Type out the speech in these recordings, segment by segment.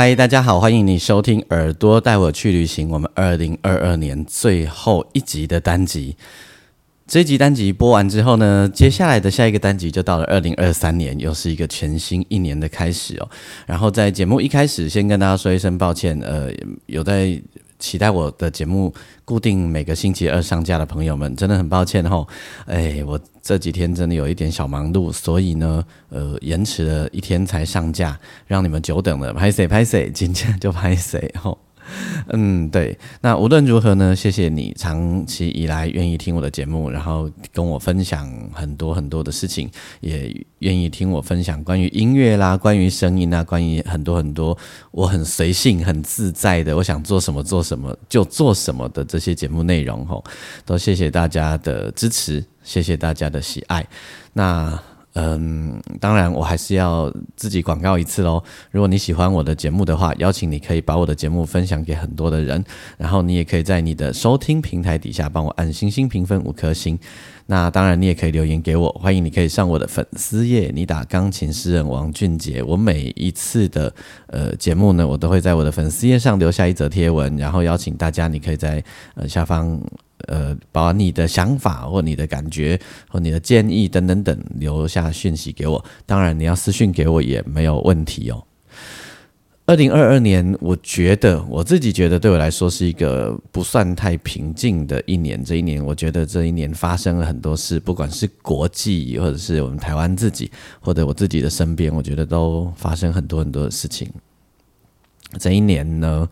嗨，大家好，欢迎你收听《耳朵带我去旅行》，我们二零二二年最后一集的单集。这集单集播完之后呢，接下来的下一个单集就到了二零二三年，又是一个全新一年的开始哦。然后在节目一开始，先跟大家说一声抱歉，呃，有在期待我的节目固定每个星期二上架的朋友们，真的很抱歉哈。哎，我这几天真的有一点小忙碌，所以呢，呃，延迟了一天才上架，让你们久等了。拍谁拍谁，今天就拍谁吼。嗯，对。那无论如何呢，谢谢你长期以来愿意听我的节目，然后跟我分享很多很多的事情，也愿意听我分享关于音乐啦、关于声音啊、关于很多很多我很随性、很自在的，我想做什么做什么就做什么的这些节目内容吼，都谢谢大家的支持，谢谢大家的喜爱。那。嗯，当然，我还是要自己广告一次喽。如果你喜欢我的节目的话，邀请你可以把我的节目分享给很多的人，然后你也可以在你的收听平台底下帮我按星星评分五颗星。那当然，你也可以留言给我，欢迎你可以上我的粉丝页，你打钢琴诗人王俊杰。我每一次的呃节目呢，我都会在我的粉丝页上留下一则贴文，然后邀请大家，你可以在呃下方。呃，把你的想法或你的感觉或你的建议等等等留下讯息给我。当然，你要私讯给我也没有问题哦。二零二二年，我觉得我自己觉得对我来说是一个不算太平静的一年。这一年，我觉得这一年发生了很多事，不管是国际或者是我们台湾自己，或者我自己的身边，我觉得都发生很多很多的事情。这一年呢，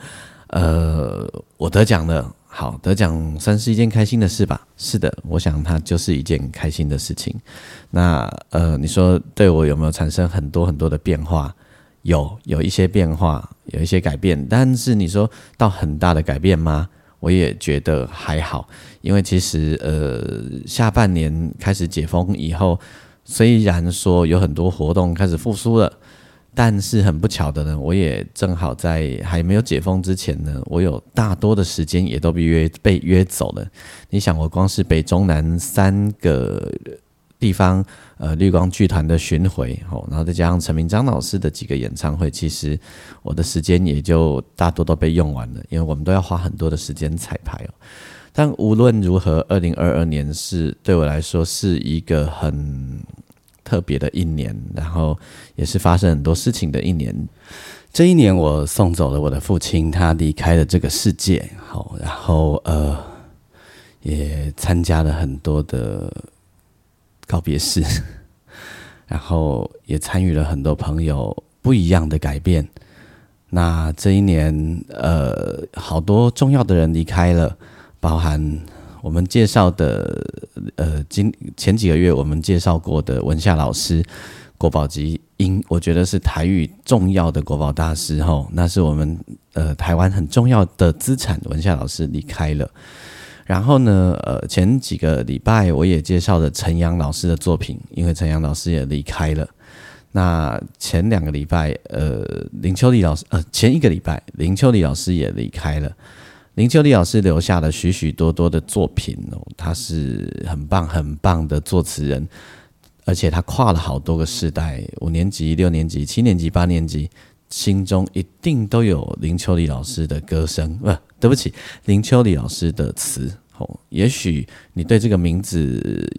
呃，我得奖了。好得奖算是一件开心的事吧？是的，我想它就是一件开心的事情。那呃，你说对我有没有产生很多很多的变化？有，有一些变化，有一些改变。但是你说到很大的改变吗？我也觉得还好，因为其实呃，下半年开始解封以后，虽然说有很多活动开始复苏了。但是很不巧的呢，我也正好在还没有解封之前呢，我有大多的时间也都被约被约走了。你想，我光是北中南三个地方，呃，绿光剧团的巡回，哦，然后再加上陈明章老师的几个演唱会，其实我的时间也就大多都被用完了，因为我们都要花很多的时间彩排哦。但无论如何，二零二二年是对我来说是一个很。特别的一年，然后也是发生很多事情的一年。这一年，我送走了我的父亲，他离开了这个世界。好，然后呃，也参加了很多的告别式，然后也参与了很多朋友不一样的改变。那这一年，呃，好多重要的人离开了，包含。我们介绍的，呃，今前几个月我们介绍过的文夏老师，国宝级音，我觉得是台语重要的国宝大师吼，那是我们呃台湾很重要的资产。文夏老师离开了，然后呢，呃，前几个礼拜我也介绍了陈阳老师的作品，因为陈阳老师也离开了。那前两个礼拜，呃，林秋丽老师，呃，前一个礼拜林秋丽老师也离开了。林秋离老师留下了许许多多的作品哦，他是很棒很棒的作词人，而且他跨了好多个世代，五年级、六年级、七年级、八年级，心中一定都有林秋离老师的歌声。不，对不起，林秋离老师的词哦。也许你对这个名字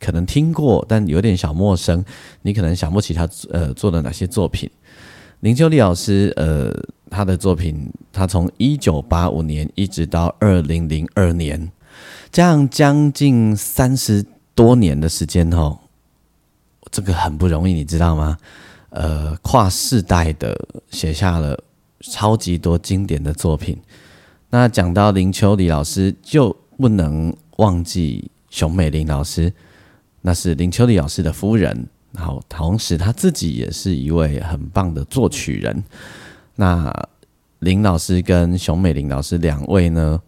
可能听过，但有点小陌生，你可能想不起他呃做的哪些作品。林秋离老师呃。他的作品，他从一九八五年一直到二零零二年，这样将近三十多年的时间哦，这个很不容易，你知道吗？呃，跨世代的写下了超级多经典的作品。那讲到林秋离老师，就不能忘记熊美玲老师，那是林秋离老师的夫人，然后同时他自己也是一位很棒的作曲人。那林老师跟熊美玲老师两位呢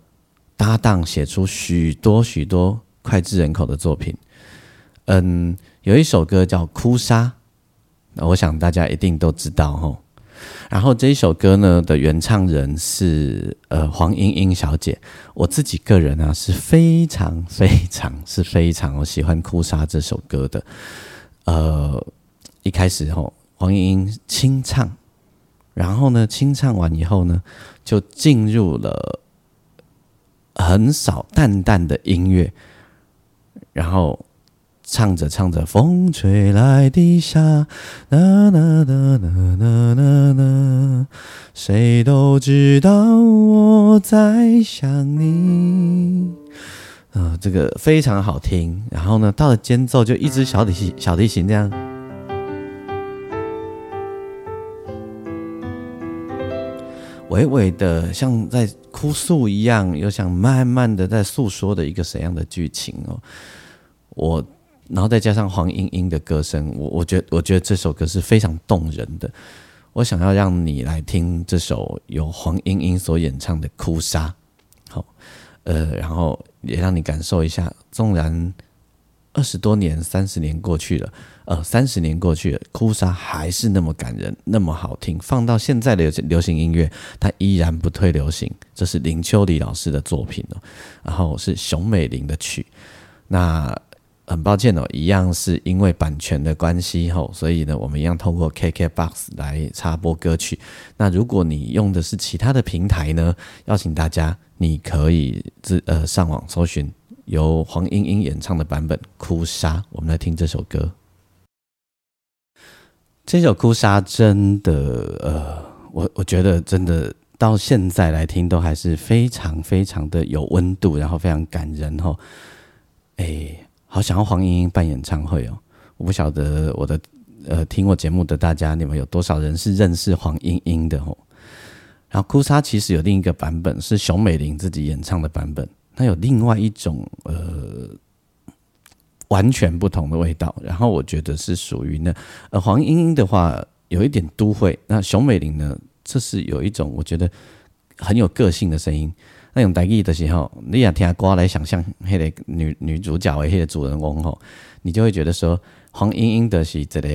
搭档写出许多许多脍炙人口的作品。嗯，有一首歌叫《哭砂》，那我想大家一定都知道吼。然后这一首歌呢的原唱人是呃黄莺莺小姐，我自己个人啊是非常非常是非常喜欢《哭砂》这首歌的。呃，一开始吼黄莺莺清唱，然后呢清唱完以后呢就进入了很少淡淡的音乐，然后。唱着唱着，风吹来的夏，啦啦啦啦啦啦啦，谁都知道我在想你。啊，这个非常好听。然后呢，到了间奏，就一支小提琴，小提琴这样，微微的，像在哭诉一样，又像慢慢的在诉说的一个怎样的剧情哦，我。然后再加上黄莺莺的歌声，我我觉我觉得这首歌是非常动人的。我想要让你来听这首由黄莺莺所演唱的《哭砂》，好，呃，然后也让你感受一下，纵然二十多年、三十年过去了，呃，三十年过去了，《哭砂》还是那么感人，那么好听。放到现在的流行音乐，它依然不退流行。这是林秋离老师的作品哦，然后是熊美玲的曲，那。很抱歉哦，一样是因为版权的关系吼，所以呢，我们一样通过 KKBOX 来插播歌曲。那如果你用的是其他的平台呢，邀请大家你可以自呃上网搜寻由黄莺莺演唱的版本《哭砂》，我们来听这首歌。这首《哭砂》真的呃，我我觉得真的到现在来听都还是非常非常的有温度，然后非常感人吼，哎。好想要黄莺莺办演唱会哦！我不晓得我的呃听我节目的大家，你们有多少人是认识黄莺莺的哦？然后哭砂其实有另一个版本是熊美玲自己演唱的版本，它有另外一种呃完全不同的味道。然后我觉得是属于呢，呃黄莺莺的话有一点都会，那熊美玲呢，这是有一种我觉得很有个性的声音。那种台语的时候，你也听歌来想象那个女女主角的那个主人公吼，你就会觉得说黄莺莺的是这个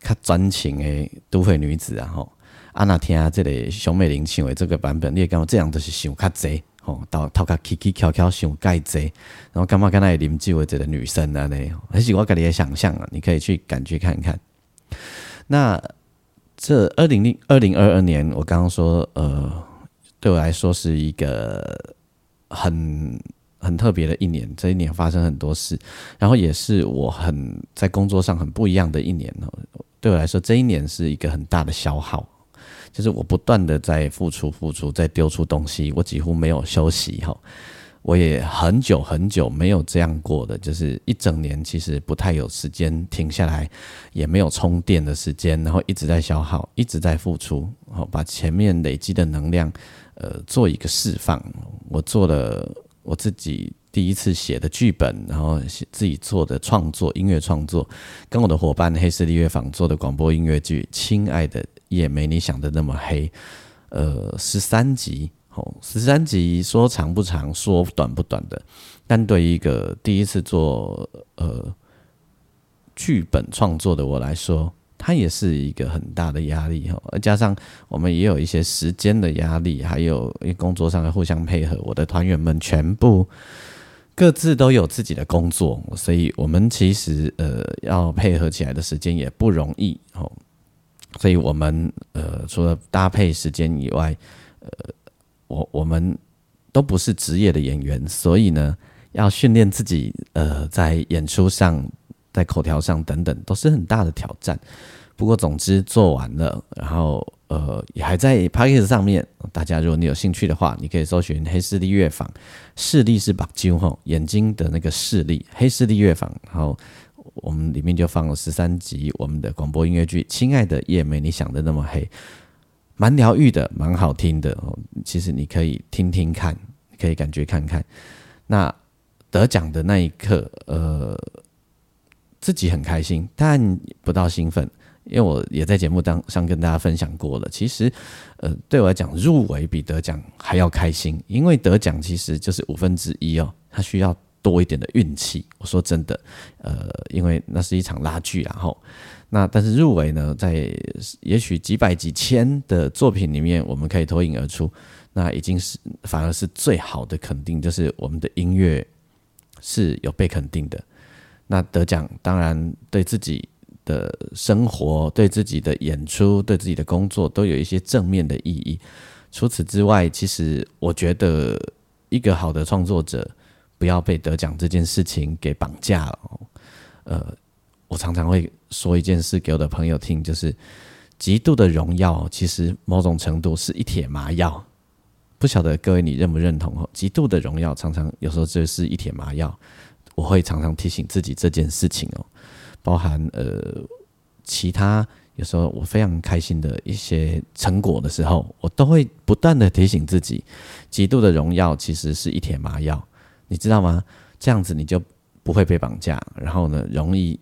较专情的都会女子啊吼。啊那听这个熊美玲唱的这个版本，你也感觉这样都是想较济吼，到头壳起起翘翘想介济，然后干嘛跟那啉酒的这个女生啊呢？还是我跟你的想象啊，你可以去感觉看看。那这二零零二零二二年，我刚刚说呃。对我来说是一个很很特别的一年，这一年发生很多事，然后也是我很在工作上很不一样的一年哦。对我来说，这一年是一个很大的消耗，就是我不断的在付出、付出、在丢出东西，我几乎没有休息哈。我也很久很久没有这样过的，就是一整年其实不太有时间停下来，也没有充电的时间，然后一直在消耗，一直在付出，好把前面累积的能量。呃，做一个释放。我做了我自己第一次写的剧本，然后自己做的创作，音乐创作，跟我的伙伴黑势力乐坊做的广播音乐剧《亲爱的也没你想的那么黑》。呃，十三集，哦，十三集说长不长，说短不短的，但对于一个第一次做呃剧本创作的我来说。它也是一个很大的压力哈，而加上我们也有一些时间的压力，还有工作上的互相配合。我的团员们全部各自都有自己的工作，所以我们其实呃要配合起来的时间也不容易哦。所以我们呃除了搭配时间以外，呃我我们都不是职业的演员，所以呢要训练自己呃在演出上。在口条上等等都是很大的挑战，不过总之做完了，然后呃也还在 p a c k a g e 上面。大家如果你有兴趣的话，你可以搜寻黑势力乐坊，视力是把睛吼眼睛的那个视力，黑势力乐坊。然后我们里面就放了十三集我们的广播音乐剧《亲爱的夜没你想的那么黑》，蛮疗愈的，蛮好听的哦。其实你可以听听看，可以感觉看看。那得奖的那一刻，呃。自己很开心，但不到兴奋，因为我也在节目当上跟大家分享过了。其实，呃，对我来讲，入围比得奖还要开心，因为得奖其实就是五分之一哦，它需要多一点的运气。我说真的，呃，因为那是一场拉锯，然后那但是入围呢，在也许几百几千的作品里面，我们可以脱颖而出，那已经是反而是最好的肯定，就是我们的音乐是有被肯定的。那得奖当然对自己的生活、对自己的演出、对自己的工作都有一些正面的意义。除此之外，其实我觉得一个好的创作者不要被得奖这件事情给绑架了。呃，我常常会说一件事给我的朋友听，就是极度的荣耀其实某种程度是一帖麻药。不晓得各位你认不认同？哦，极度的荣耀常常有时候就是一帖麻药。我会常常提醒自己这件事情哦，包含呃其他有时候我非常开心的一些成果的时候，我都会不断的提醒自己，极度的荣耀其实是一帖麻药，你知道吗？这样子你就不会被绑架，然后呢容易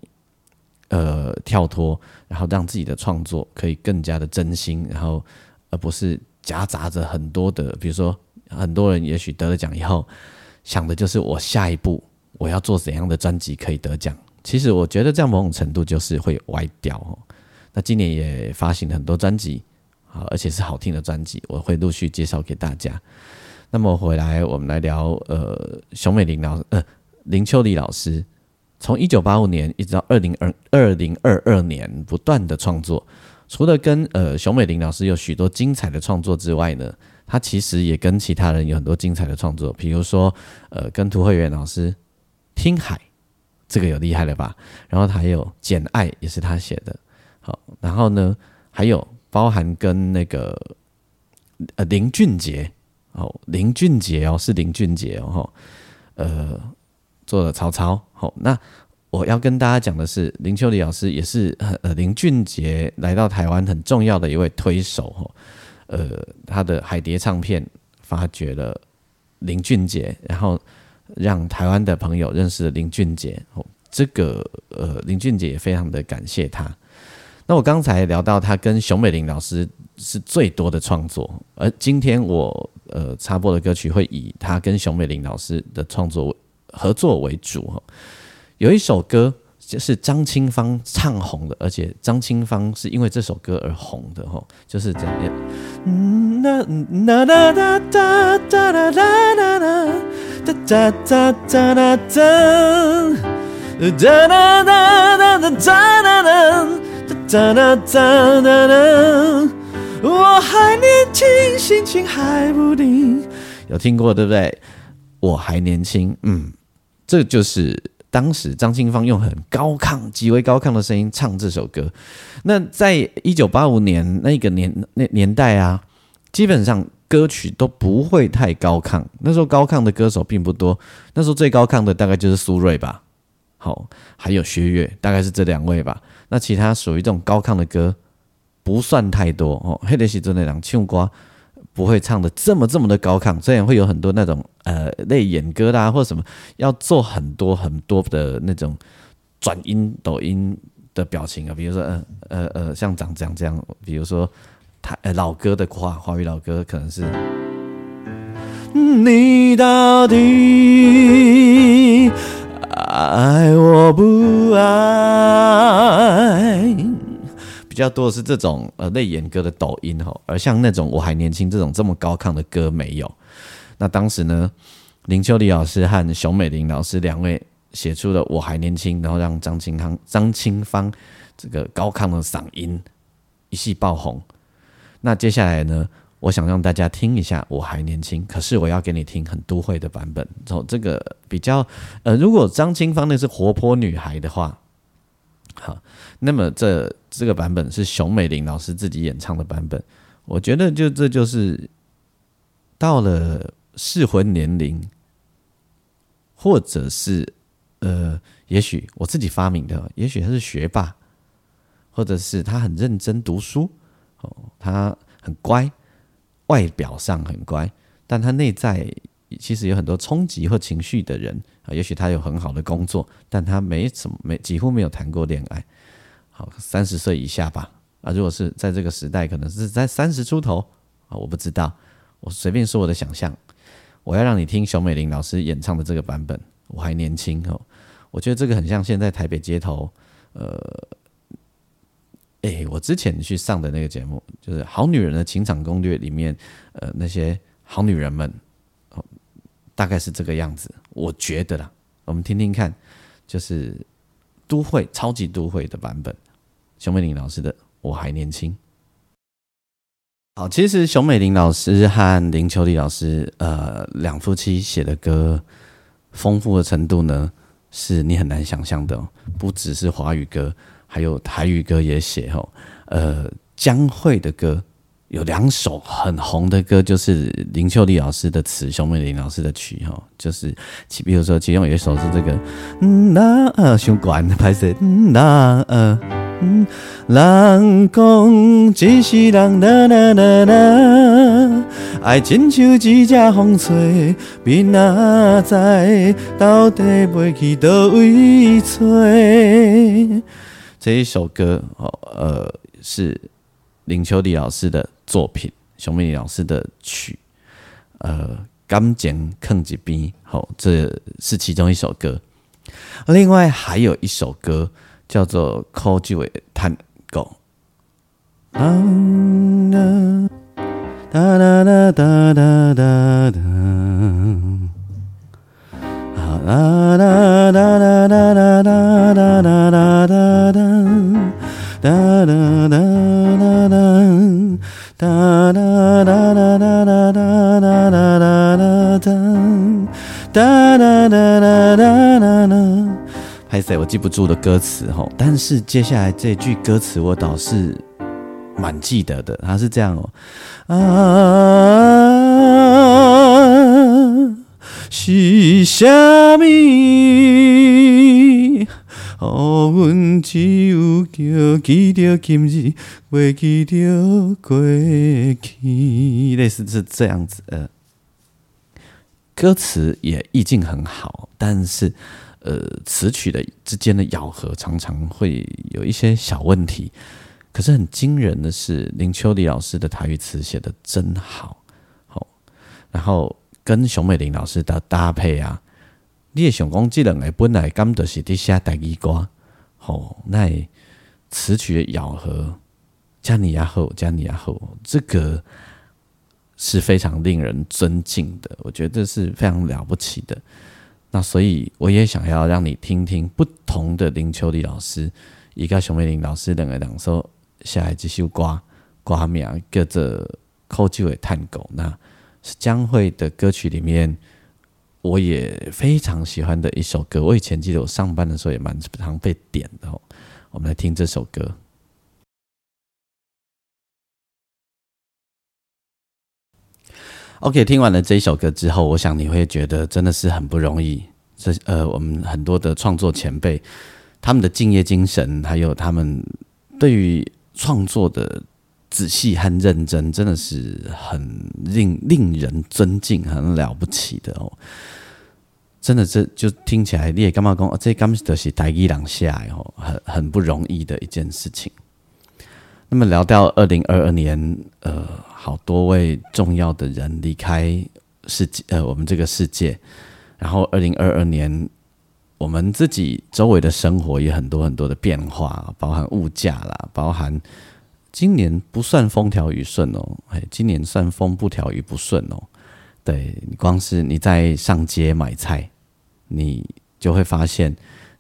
呃跳脱，然后让自己的创作可以更加的真心，然后而不是夹杂着很多的，比如说很多人也许得了奖以后想的就是我下一步。我要做怎样的专辑可以得奖？其实我觉得这样某种程度就是会歪掉哦。那今年也发行了很多专辑，好，而且是好听的专辑，我会陆续介绍给大家。那么回来，我们来聊呃，熊美玲老呃林秋离老师，从一九八五年一直到二零二二零二二年不断的创作，除了跟呃熊美玲老师有许多精彩的创作之外呢，他其实也跟其他人有很多精彩的创作，比如说呃跟涂慧源老师。听海，这个有厉害了吧？然后还有《简爱》也是他写的，好，然后呢，还有包含跟那个呃林俊杰哦，林俊杰哦，是林俊杰哦，呃，做了曹操。好，那我要跟大家讲的是，林秋离老师也是呃林俊杰来到台湾很重要的一位推手哦，呃，他的海蝶唱片发掘了林俊杰，然后。让台湾的朋友认识了林俊杰哦，这个呃林俊杰也非常的感谢他。那我刚才聊到他跟熊美玲老师是最多的创作，而今天我呃插播的歌曲会以他跟熊美玲老师的创作合作为主哦。有一首歌就是张清芳唱红的，而且张清芳是因为这首歌而红的哦，就是这样。嗯，那那哒哒哒哒哒哒哒。哒哒哒哒哒哒哒，哒哒哒哒哒哒哒哒哒哒哒。我还年轻，心情还不定。有听过对不对？我还年轻，嗯，这就是当时张清芳用很高亢、极为高亢的声音唱这首歌。那在一九八五年那个年那年代啊，基本上。歌曲都不会太高亢，那时候高亢的歌手并不多，那时候最高亢的大概就是苏芮吧，好，还有薛岳，大概是这两位吧。那其他属于这种高亢的歌不算太多哦。黑的喜尊那两唱歌不会唱的这么这么的高亢，虽然会有很多那种呃泪眼歌啦或什么，要做很多很多的那种转音抖音的表情啊，比如说呃呃呃像长这样这样，比如说。呃，老歌的话，华语老歌可能是你到底爱我不爱，比较多的是这种呃泪眼歌的抖音哈，而像那种我还年轻这种这么高亢的歌没有。那当时呢，林秋离老师和熊美玲老师两位写出了我还年轻，然后让张清康张清芳这个高亢的嗓音一系爆红。那接下来呢？我想让大家听一下，我还年轻，可是我要给你听很都会的版本。从这个比较，呃，如果张清芳那是活泼女孩的话，好，那么这这个版本是熊美玲老师自己演唱的版本。我觉得就这就是到了适婚年龄，或者是呃，也许我自己发明的，也许他是学霸，或者是他很认真读书。哦，他很乖，外表上很乖，但他内在其实有很多冲击或情绪的人啊，也许他有很好的工作，但他没什么没几乎没有谈过恋爱。好，三十岁以下吧。啊，如果是在这个时代，可能是在三十出头啊，我不知道，我随便说我的想象。我要让你听熊美玲老师演唱的这个版本，我还年轻哦，我觉得这个很像现在台北街头，呃，哎，我之前去上的那个节目，就是《好女人的情场攻略》里面，呃，那些好女人们，大概是这个样子，我觉得啦，我们听听看，就是都会超级都会的版本，熊美玲老师的。我还年轻。好，其实熊美玲老师和林秋离老师，呃，两夫妻写的歌，丰富的程度呢，是你很难想象的。不只是华语歌，还有台语歌也写哦。呃，江蕙的歌有两首很红的歌，就是林秀丽老师的词，熊美玲老师的曲哈。就是其比如说，其中有一首是这个，那呃，胸管拍摄，那呃。人讲一世人啦啦啦啦，爱亲像一只风吹，明仔载到底飞去倒位吹？这一首歌哦，呃，是林秋离老师的作品，熊美丽老师的曲，呃，感情放一边，好，这是其中一首歌。另外还有一首歌。叫做《科技为探狗》。哒哒哒哒哒哒哒。啊哒哒哒哒哒哒哒记不住的歌词吼，但是接下来这句歌词我倒是蛮记得的。它是这样哦，啊，是虾米？哦，阮只有叫记着今日，袂记着过去。类似是这样子，呃，歌词也意境很好，但是。呃，词曲的之间的咬合常常会有一些小问题，可是很惊人的是，林秋离老师的台语词写的真好，好，然后跟熊美玲老师的搭配啊，你也想讲这两个本来根就是伫写台语歌，好，那词曲的咬合，加你也好，加你也好，这个是非常令人尊敬的，我觉得是非常了不起的。那所以我也想要让你听听不同的林秋离老师，一个熊美玲老师两个两首下来这首歌歌名叫做《口酒的探狗》，那是江蕙的歌曲里面我也非常喜欢的一首歌。我以前记得我上班的时候也蛮常被点的哦。我们来听这首歌。OK，听完了这一首歌之后，我想你会觉得真的是很不容易。这呃，我们很多的创作前辈，他们的敬业精神，还有他们对于创作的仔细和认真，真的是很令令人尊敬，很了不起的哦。真的，这就听起来你也干嘛讲？这刚是的是台一两下哦，很很不容易的一件事情。那么聊到二零二二年，呃。好多位重要的人离开世界，呃，我们这个世界。然后，二零二二年，我们自己周围的生活也很多很多的变化，包含物价啦，包含今年不算风调雨顺哦，哎，今年算风不调雨不顺哦。对你，光是你在上街买菜，你就会发现。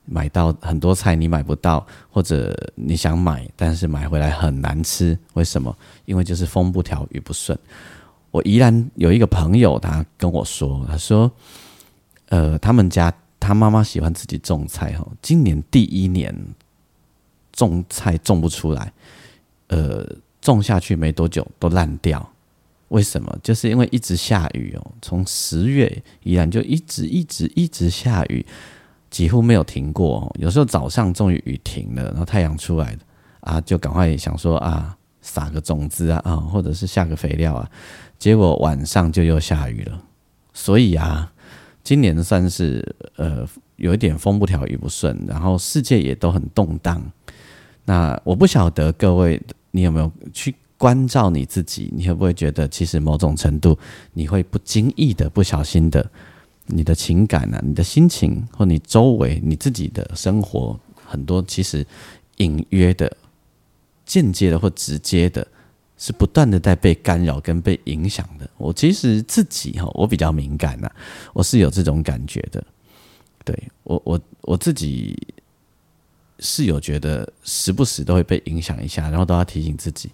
买到很多菜你买不到，或者你想买，但是买回来很难吃，为什么？因为就是风不调雨不顺。我依然有一个朋友，他跟我说，他说，呃，他们家他妈妈喜欢自己种菜哈，今年第一年种菜种不出来，呃，种下去没多久都烂掉，为什么？就是因为一直下雨哦，从十月依然就一直一直一直下雨。几乎没有停过，有时候早上终于雨停了，然后太阳出来了啊，就赶快想说啊，撒个种子啊啊，或者是下个肥料啊，结果晚上就又下雨了，所以啊，今年算是呃有一点风不调雨不顺，然后世界也都很动荡。那我不晓得各位你有没有去关照你自己？你会不会觉得其实某种程度你会不经意的、不小心的，你的情感啊、你的心情或你周围你自己的生活很多其实隐约的、间接的或直接的。是不断的在被干扰跟被影响的。我其实自己哈，我比较敏感呐，我是有这种感觉的。对我我我自己是有觉得时不时都会被影响一下，然后都要提醒自己，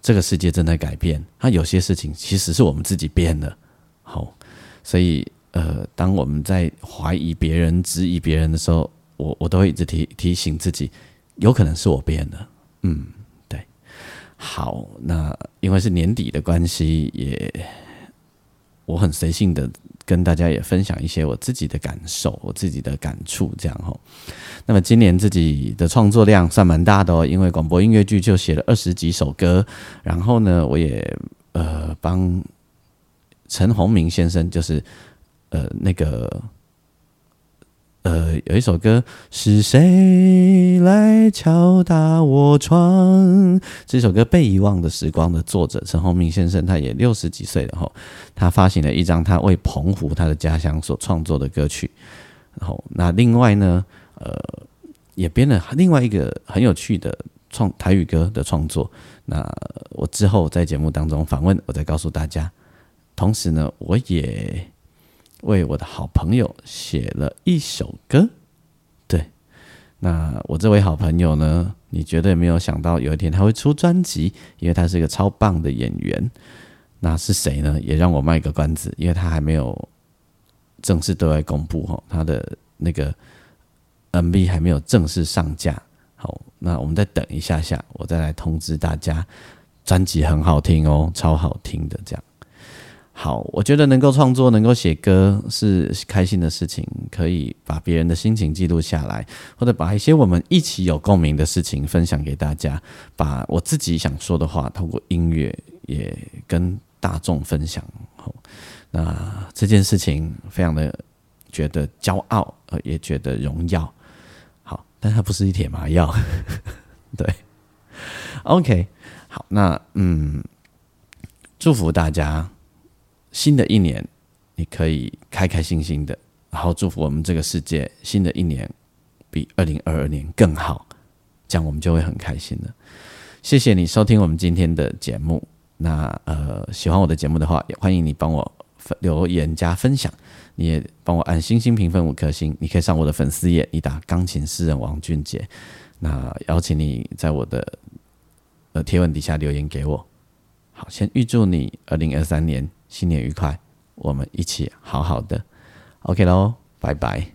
这个世界正在改变。它有些事情其实是我们自己变的。好，所以呃，当我们在怀疑别人、质疑别人的时候，我我都会一直提提醒自己，有可能是我变的。嗯。对好，那因为是年底的关系，也我很随性的跟大家也分享一些我自己的感受，我自己的感触，这样哈。那么今年自己的创作量算蛮大的哦，因为广播音乐剧就写了二十几首歌，然后呢，我也呃帮陈鸿明先生，就是呃那个。呃，有一首歌是谁来敲打我窗？这首歌《被遗忘的时光》的作者陈鸿明先生，他也六十几岁了哈。他发行了一张他为澎湖他的家乡所创作的歌曲。然后，那另外呢，呃，也编了另外一个很有趣的创台语歌的创作。那我之后在节目当中访问，我再告诉大家。同时呢，我也。为我的好朋友写了一首歌，对，那我这位好朋友呢，你绝对没有想到有一天他会出专辑，因为他是一个超棒的演员。那是谁呢？也让我卖个关子，因为他还没有正式对外公布哈，他的那个 MV 还没有正式上架。好，那我们再等一下下，我再来通知大家，专辑很好听哦，超好听的这样。好，我觉得能够创作、能够写歌是开心的事情，可以把别人的心情记录下来，或者把一些我们一起有共鸣的事情分享给大家，把我自己想说的话通过音乐也跟大众分享。好，那这件事情非常的觉得骄傲，呃，也觉得荣耀。好，但它不是一帖麻药。对，OK，好，那嗯，祝福大家。新的一年，你可以开开心心的，然后祝福我们这个世界，新的一年比二零二二年更好，这样我们就会很开心了。谢谢你收听我们今天的节目。那呃，喜欢我的节目的话，也欢迎你帮我留言加分享，你也帮我按星星评分五颗星。你可以上我的粉丝页，你打钢琴诗人王俊杰，那邀请你在我的呃贴文底下留言给我。好，先预祝你二零二三年。新年愉快，我们一起好好的，OK 喽，拜拜。